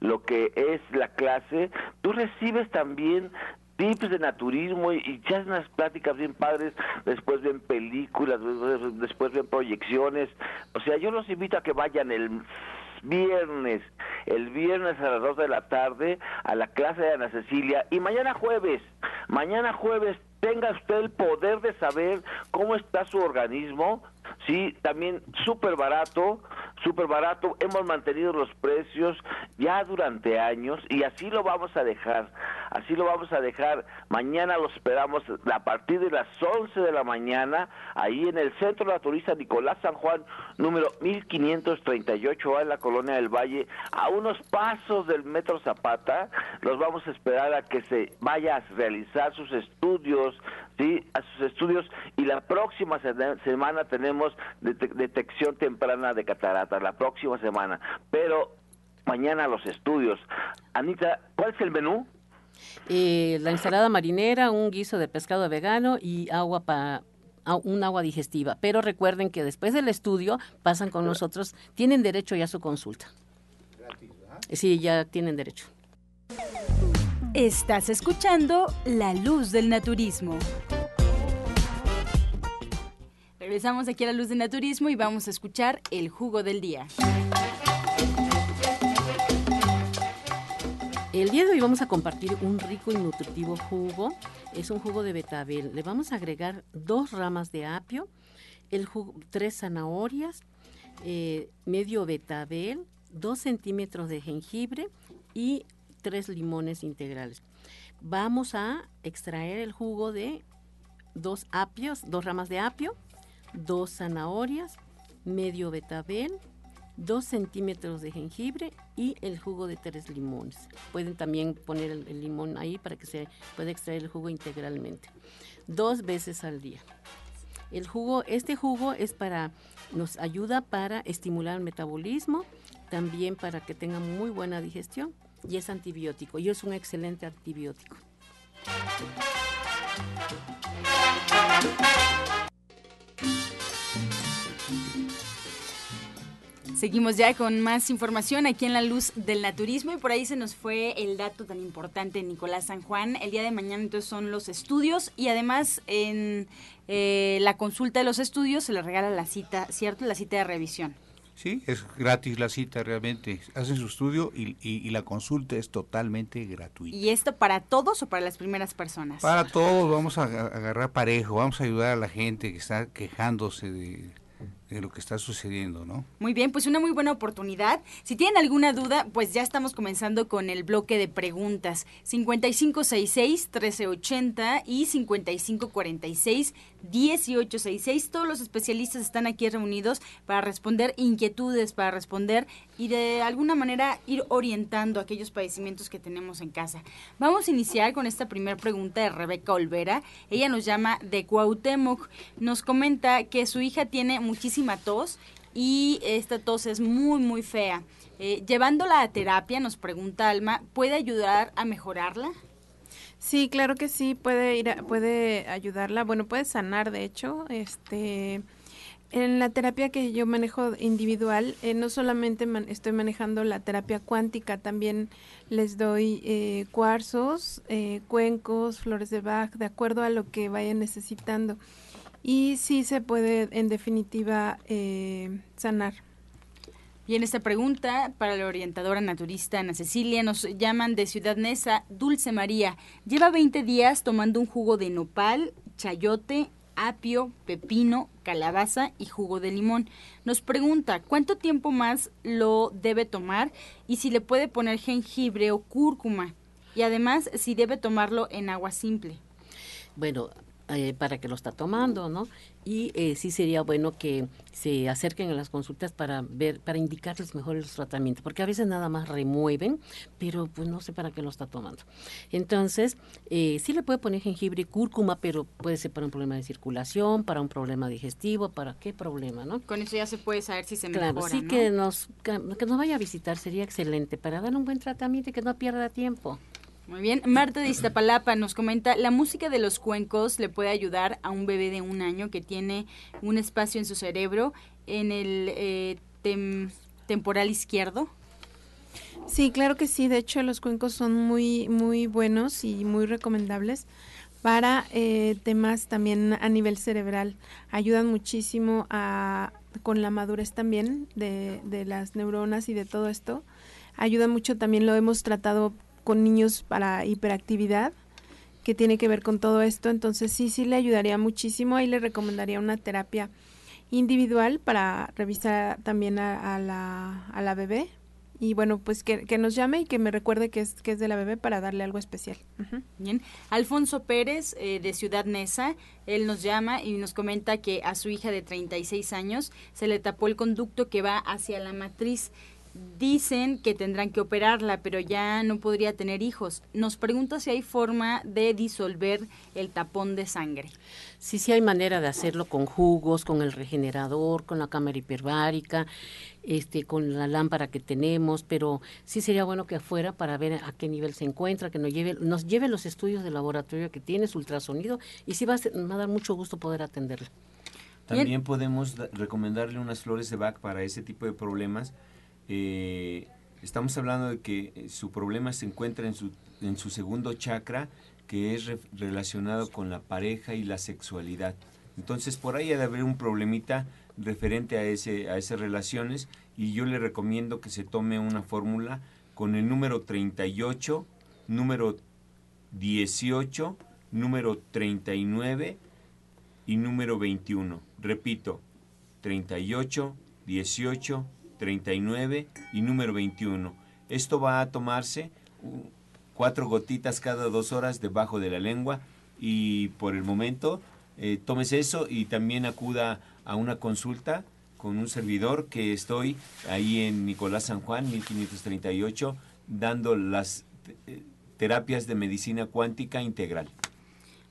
lo que es la clase, tú recibes también tips de naturismo y, ya unas pláticas bien padres, después ven películas, después ven proyecciones. O sea, yo los invito a que vayan el viernes, el viernes a las 2 de la tarde a la clase de Ana Cecilia y mañana jueves, mañana jueves tenga usted el poder de saber cómo está su organismo, sí, también súper barato, súper barato, hemos mantenido los precios ya durante años y así lo vamos a dejar, así lo vamos a dejar, mañana los esperamos a partir de las 11 de la mañana, ahí en el Centro Naturista Nicolás San Juan, número 1538 en la Colonia del Valle, a unos pasos del Metro Zapata, los vamos a esperar a que se vaya a realizar sus estudios, sí, a sus estudios. Y la próxima semana tenemos detección temprana de catarata, la próxima semana, pero mañana los estudios. Anita, ¿cuál es el menú? Eh, la ensalada marinera, un guiso de pescado vegano y agua para un agua digestiva. Pero recuerden que después del estudio pasan con nosotros, tienen derecho ya a su consulta. Sí, ya tienen derecho. Estás escuchando La Luz del Naturismo. Regresamos aquí a La Luz del Naturismo y vamos a escuchar el jugo del día. El día de hoy vamos a compartir un rico y nutritivo jugo. Es un jugo de betabel. Le vamos a agregar dos ramas de apio, tres zanahorias, eh, medio betabel, dos centímetros de jengibre y tres limones integrales. Vamos a extraer el jugo de dos apios, dos ramas de apio, dos zanahorias, medio betabel, dos centímetros de jengibre y el jugo de tres limones. Pueden también poner el, limón ahí para que se pueda extraer el jugo integralmente. Dos veces al día. El jugo, este jugo es para, nos ayuda para estimular el metabolismo, también para que tenga muy buena digestión y es antibiótico y es un excelente antibiótico. Seguimos ya con más información aquí en la luz del naturismo y por ahí se nos fue el dato tan importante Nicolás San Juan. El día de mañana entonces son los estudios y además en eh, la consulta de los estudios se le regala la cita, ¿cierto? La cita de revisión. Sí, es gratis la cita realmente. Hacen su estudio y, y, la consulta es totalmente gratuita. ¿Y esto para todos o para las primeras personas? Para todos, vamos a agarrar parejo, vamos a ayudar a la gente que está quejándose de de lo que está sucediendo, ¿no? Muy bien, pues una muy buena oportunidad. Si tienen alguna duda, pues ya estamos comenzando con el bloque de preguntas. 5566-1380 y 5546-1866. Todos los especialistas están aquí reunidos para responder inquietudes, para responder y de alguna manera ir orientando aquellos padecimientos que tenemos en casa. Vamos a iniciar con esta primera pregunta de Rebeca Olvera. Ella nos llama de Cuauhtémoc. Nos comenta que su hija tiene muchísima tos y esta tos es muy, muy fea. Eh, llevándola a terapia, nos pregunta Alma, ¿puede ayudar a mejorarla? Sí, claro que sí, puede ir puede ayudarla, bueno, puede sanar de hecho, este en la terapia que yo manejo individual, eh, no solamente estoy manejando la terapia cuántica, también les doy eh, cuarzos, eh, cuencos, flores de Bach, de acuerdo a lo que vayan necesitando. Y sí se puede, en definitiva, sanar. Y en esta pregunta, para la orientadora naturista Ana Cecilia, nos llaman de Ciudad Neza, Dulce María. Lleva 20 días tomando un jugo de nopal, chayote, apio, pepino, calabaza y jugo de limón. Nos pregunta cuánto tiempo más lo debe tomar y si le puede poner jengibre o cúrcuma. Y además si debe tomarlo en agua simple. Bueno, eh, para que lo está tomando, ¿no? Y eh, sí sería bueno que se acerquen a las consultas para ver, para indicarles mejor los tratamientos, porque a veces nada más remueven, pero pues no sé para qué lo está tomando. Entonces, eh, sí le puede poner jengibre y cúrcuma, pero puede ser para un problema de circulación, para un problema digestivo, para qué problema, ¿no? Con eso ya se puede saber si se claro, mejora, sí que nos que nos vaya a visitar sería excelente para dar un buen tratamiento y que no pierda tiempo. Muy bien. Marta de Iztapalapa nos comenta, la música de los cuencos le puede ayudar a un bebé de un año que tiene un espacio en su cerebro en el eh, temporal izquierdo. Sí, claro que sí. De hecho, los cuencos son muy, muy buenos y muy recomendables para eh, temas también a nivel cerebral. Ayudan muchísimo a, con la madurez también de, de las neuronas y de todo esto. Ayuda mucho también, lo hemos tratado con niños para hiperactividad, que tiene que ver con todo esto. Entonces sí, sí le ayudaría muchísimo. Ahí le recomendaría una terapia individual para revisar también a, la, a la bebé. Y bueno, pues que, nos llame y que me recuerde que es, que es de la bebé para darle algo especial. Bien. Alfonso Pérez, eh, de Ciudad Neza, él nos llama y nos comenta que a su hija de 36 años se le tapó el conducto que va hacia la matriz dicen que tendrán que operarla, pero ya no podría tener hijos. Nos pregunta si hay forma de disolver el tapón de sangre. Sí, sí hay manera de hacerlo con jugos, con el regenerador, con la cámara hiperbárica, este, con la lámpara que tenemos, pero sí sería bueno que afuera para ver a qué nivel se encuentra, que nos lleve, nos lleve los estudios de laboratorio que tiene, su ultrasonido, y sí va a, va a dar mucho gusto poder atenderla. También podemos recomendarle unas flores de Bach para ese tipo de problemas eh, estamos hablando de que eh, su problema se encuentra en su, en su segundo chakra, que es relacionado con la pareja y la sexualidad. Entonces, por ahí ha de haber un problemita referente a, ese, a esas relaciones y yo le recomiendo que se tome una fórmula con el número 38, número 18, número 39 y número 21. Repito, 38, 18, 39 y número 21. Esto va a tomarse cuatro gotitas cada dos horas debajo de la lengua y por el momento eh, tomes eso y también acuda a una consulta con un servidor que estoy ahí en Nicolás San Juan, 1538, dando las eh, terapias de medicina cuántica integral.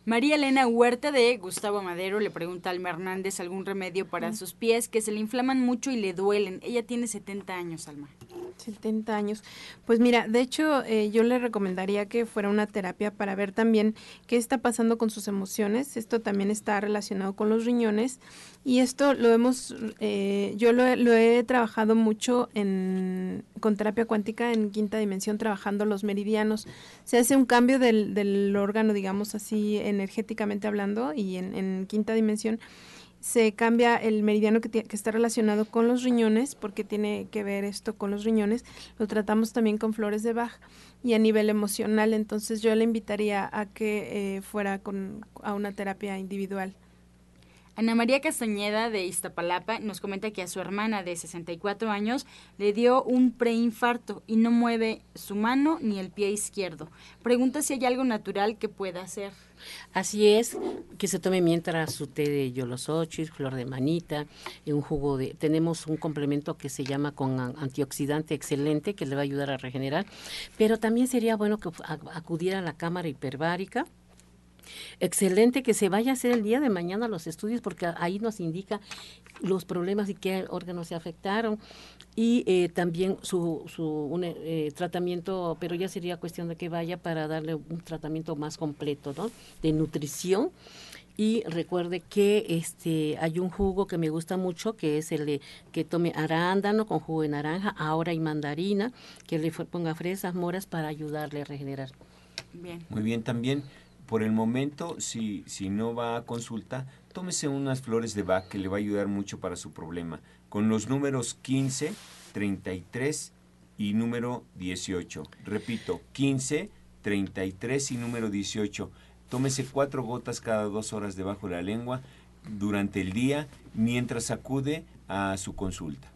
María Elena Huerta de Gustavo Madero le pregunta a Alma Hernández algún remedio para sus pies que se le inflaman mucho y le duelen. Ella tiene 70 años, Alma. 70 años. Pues mira, de hecho eh, yo le recomendaría que fuera una terapia para ver también qué está pasando con sus emociones. Esto también está relacionado con los riñones y esto lo hemos, eh, yo lo, he trabajado mucho en, con terapia cuántica en quinta dimensión, trabajando los meridianos. Se hace un cambio del, órgano, digamos así, energéticamente hablando y en, quinta dimensión se cambia el meridiano que, que, está relacionado con los riñones, porque tiene que ver esto con los riñones, lo tratamos también con flores de Bach y a nivel emocional, entonces yo le invitaría a que eh, fuera con, a una terapia individual. Ana María Castañeda de Iztapalapa nos comenta que a su hermana de 64 años le dio un preinfarto y no mueve su mano ni el pie izquierdo. Pregunta si hay algo natural que pueda hacer. Así es, que se tome mientras su té de yolosochis, flor de manita, un jugo de... Tenemos un complemento que se llama con antioxidante excelente que le va a ayudar a regenerar, pero también sería bueno que acudiera a la cámara hiperbárica Excelente que se vaya a hacer el día de mañana los estudios porque ahí nos indica los problemas y qué órganos se afectaron y eh, también su, su un, eh, tratamiento, pero ya sería cuestión de que vaya para darle un tratamiento más completo, ¿no? De nutrición y recuerde que este hay un jugo que me gusta mucho que es el de que tome arándano con jugo de naranja, ahora y mandarina, que le ponga fresas, moras para ayudarle a regenerar. Bien. Muy bien, también por el momento, si, si no va a consulta, tómese unas flores de Bach que le va a ayudar mucho para su problema, con los números 15, 33 y número 18. Repito, 15, 33 y número 18. Tómese cuatro gotas cada dos horas debajo de la lengua durante el día mientras acude a su consulta.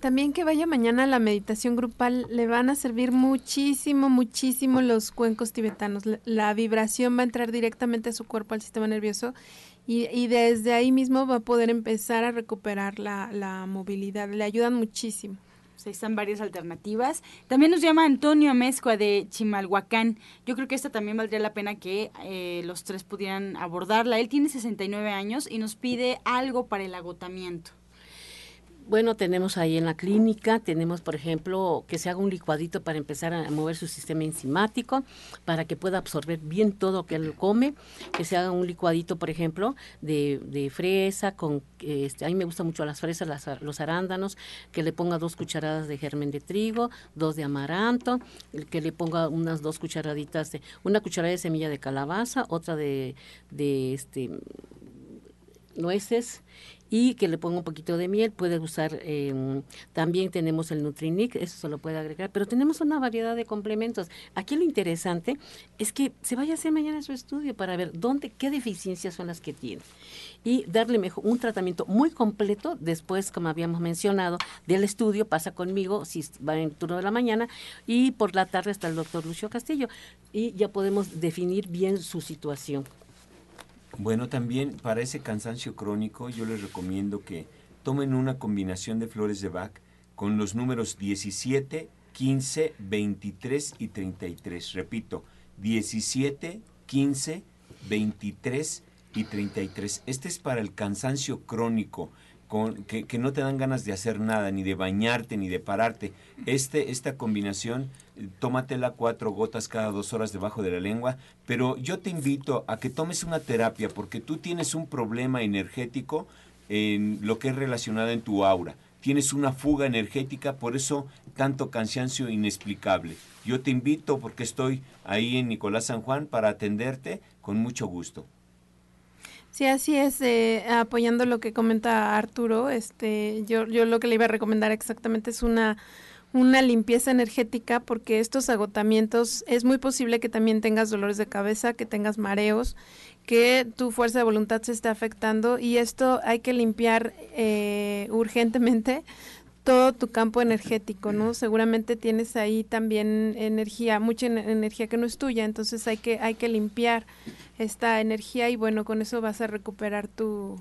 También que vaya mañana a la meditación grupal, le van a servir muchísimo, muchísimo los cuencos tibetanos. La, vibración va a entrar directamente a su cuerpo, al sistema nervioso, y, desde ahí mismo va a poder empezar a recuperar la, movilidad. Le ayudan muchísimo. Pues están varias alternativas. También nos llama Antonio Amezcua de Chimalhuacán. Yo creo que esta también valdría la pena que eh, los tres pudieran abordarla. Él tiene 69 años y nos pide algo para el agotamiento. Bueno, tenemos ahí en la clínica, tenemos, por ejemplo, que se haga un licuadito para empezar a mover su sistema enzimático, para que pueda absorber bien todo lo que él come, que se haga un licuadito, por ejemplo, de, de fresa, con, este, a mí me gustan mucho las fresas, los arándanos, que le ponga dos cucharadas de germen de trigo, dos de amaranto, que le ponga unas dos cucharaditas de, una cucharada de semilla de calabaza, otra de, de este nueces y que le ponga un poquito de miel. Puede usar, em, también tenemos el Nutrinic, eso se lo puede agregar, pero tenemos una variedad de complementos. Aquí lo interesante es que se vaya a hacer mañana su estudio para ver dónde, qué deficiencias son las que tiene y darle mejor, un tratamiento muy completo. Después, como habíamos mencionado, del estudio pasa conmigo, si va en turno de la mañana, y por la tarde está el doctor Lucio Castillo y ya podemos definir bien su situación. Bueno, también para ese cansancio crónico yo les recomiendo que tomen una combinación de flores de Bach con los números 17, 15, 23 y 33. Repito, 17, 15, 23 y 33. Este es para el cansancio crónico con, que, que, no te dan ganas de hacer nada, ni de bañarte, ni de pararte. Este, esta combinación, tómatela cuatro gotas cada dos horas debajo de la lengua, pero yo te invito a que tomes una terapia porque tú tienes un problema energético en lo que es relacionado en tu aura. Tienes una fuga energética, por eso tanto cansancio inexplicable. Yo te invito porque estoy ahí en Nicolás San Juan para atenderte con mucho gusto. Sí, así es, eh, apoyando lo que comenta Arturo, este, yo, yo lo que le iba a recomendar exactamente es una, una limpieza energética porque estos agotamientos es muy posible que también tengas dolores de cabeza, que tengas mareos, que tu fuerza de voluntad se está afectando y esto hay que limpiar eh, urgentemente todo tu campo energético, ¿no? Seguramente tienes ahí también energía, mucha energía que no es tuya, entonces hay que hay que limpiar esta energía y bueno, con eso vas a recuperar tu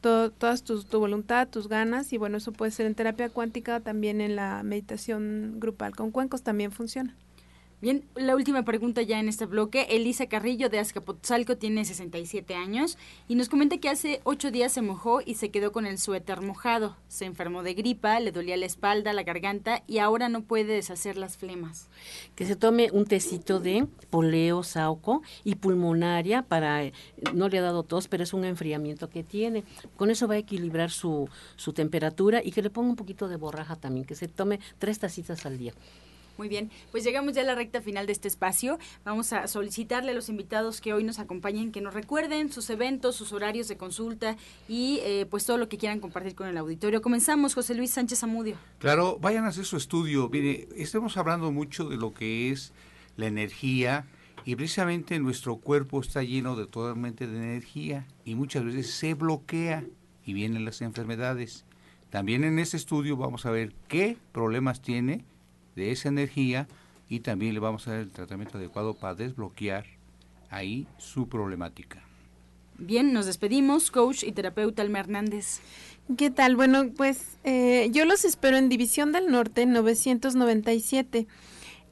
todas tu, tu voluntad, tus ganas y bueno, eso puede ser en terapia cuántica, también en la meditación grupal con cuencos también funciona. Bien, la última pregunta ya en este bloque. Elisa Carrillo de Azcapotzalco tiene 67 años y nos comenta que hace ocho días se mojó y se quedó con el suéter mojado. Se enfermó de gripa, le dolía la espalda, la garganta y ahora no puede deshacer las flemas. Que se tome un tecito de poleo, sauco y pulmonaria para, eh, no le ha dado tos, pero es un enfriamiento que tiene. Con eso va a equilibrar su temperatura y que le ponga un poquito de borraja también, que se tome tres tacitas al día. Muy bien, pues llegamos ya a la recta final de este espacio. Vamos a solicitarle a los invitados que hoy nos acompañen que nos recuerden sus eventos, sus horarios de consulta y eh, pues todo lo que quieran compartir con el auditorio. Comenzamos, José Luis Sánchez Amudio. Claro, vayan a hacer su estudio. Mire, estamos hablando mucho de lo que es la energía y precisamente nuestro cuerpo está lleno de totalmente de energía y muchas veces se bloquea y vienen las enfermedades. También en este estudio vamos a ver qué problemas tiene de esa energía y también le vamos a dar el tratamiento adecuado para desbloquear ahí su problemática. Bien, nos despedimos, coach y terapeuta Alma Hernández. ¿Qué tal? Bueno, pues eh, yo los espero en División del Norte 997,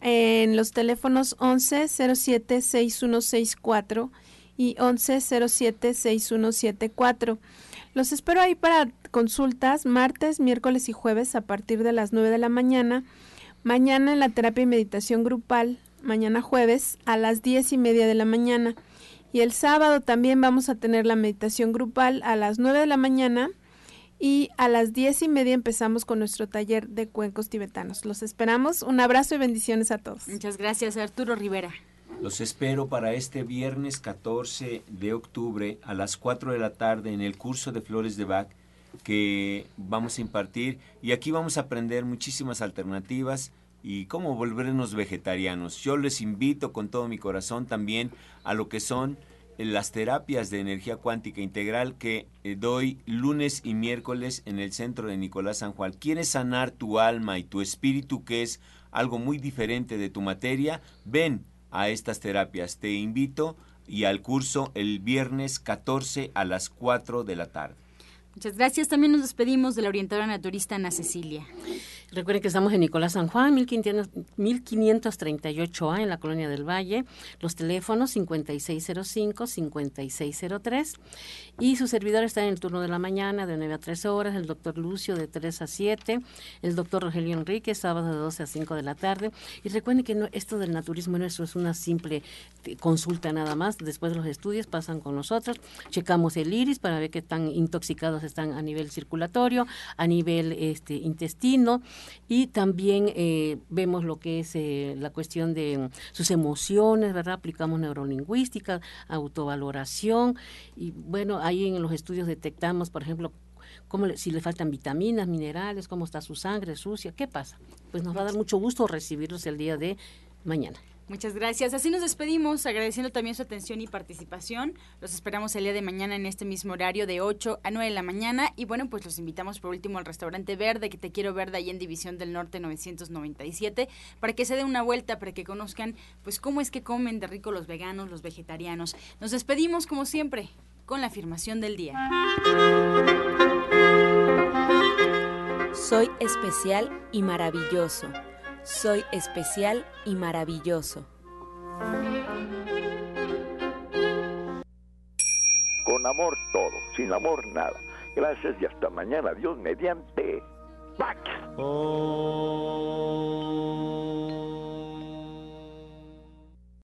en los teléfonos 1107-6164 y 1107-6174. Los espero ahí para consultas martes, miércoles y jueves a partir de las 9 de la mañana Mañana en la terapia y meditación grupal, mañana jueves a las diez y media de la mañana. Y el sábado también vamos a tener la meditación grupal a las 9 de la mañana y a las diez y media empezamos con nuestro taller de cuencos tibetanos. Los esperamos. Un abrazo y bendiciones a todos. Muchas gracias, Arturo Rivera. Los espero para este viernes 14 de octubre a las 4 de la tarde en el curso de Flores de Bach que vamos a impartir y aquí vamos a aprender muchísimas alternativas y cómo volvernos vegetarianos. Yo les invito con todo mi corazón también a lo que son las terapias de energía cuántica integral que eh, doy lunes y miércoles en el centro de Nicolás San Juan. ¿Quieres sanar tu alma y tu espíritu, que es algo muy diferente de tu materia? Ven a estas terapias. Te invito y al curso el viernes 14 a las 4 de la tarde. Muchas gracias. También nos despedimos de la orientadora naturista Ana Cecilia. Recuerden que estamos en Nicolás San Juan, 1538A, en la Colonia del Valle. Los teléfonos 5605-5603. Y su servidor está en el turno de la mañana, de 9 a 3 horas. El doctor Lucio, de 3 a 7. El doctor Rogelio Enrique, sábado de 12 a 5 de la tarde. Y recuerden que no, esto del naturismo nuestro es una simple eh, consulta nada más. Después de los estudios pasan con nosotros. Checamos el iris para ver qué tan intoxicados están a nivel circulatorio, a nivel este, intestino y también eh, vemos lo que es eh, la cuestión de mm, sus emociones, ¿verdad? Aplicamos neurolingüística, autovaloración y bueno, ahí en los estudios detectamos, por ejemplo, cómo si le faltan vitaminas, minerales, cómo está su sangre sucia, ¿qué pasa? Pues nos va a dar mucho gusto recibirlos el día de mañana. Muchas gracias. Así nos despedimos, agradeciendo también su atención y participación. Los esperamos el día de mañana en este mismo horario de 8 a 9 de la mañana. Y bueno, pues los invitamos por último al restaurante Verde, que te quiero ver de ahí en División del Norte 997, para que se den una vuelta, para que conozcan pues cómo es que comen de rico los veganos, los vegetarianos. Nos despedimos como siempre con la afirmación del día. Soy especial y maravilloso. Soy especial y maravilloso. Con amor todo, sin amor nada. Gracias y hasta mañana. Dios mediante. Pax. Oh.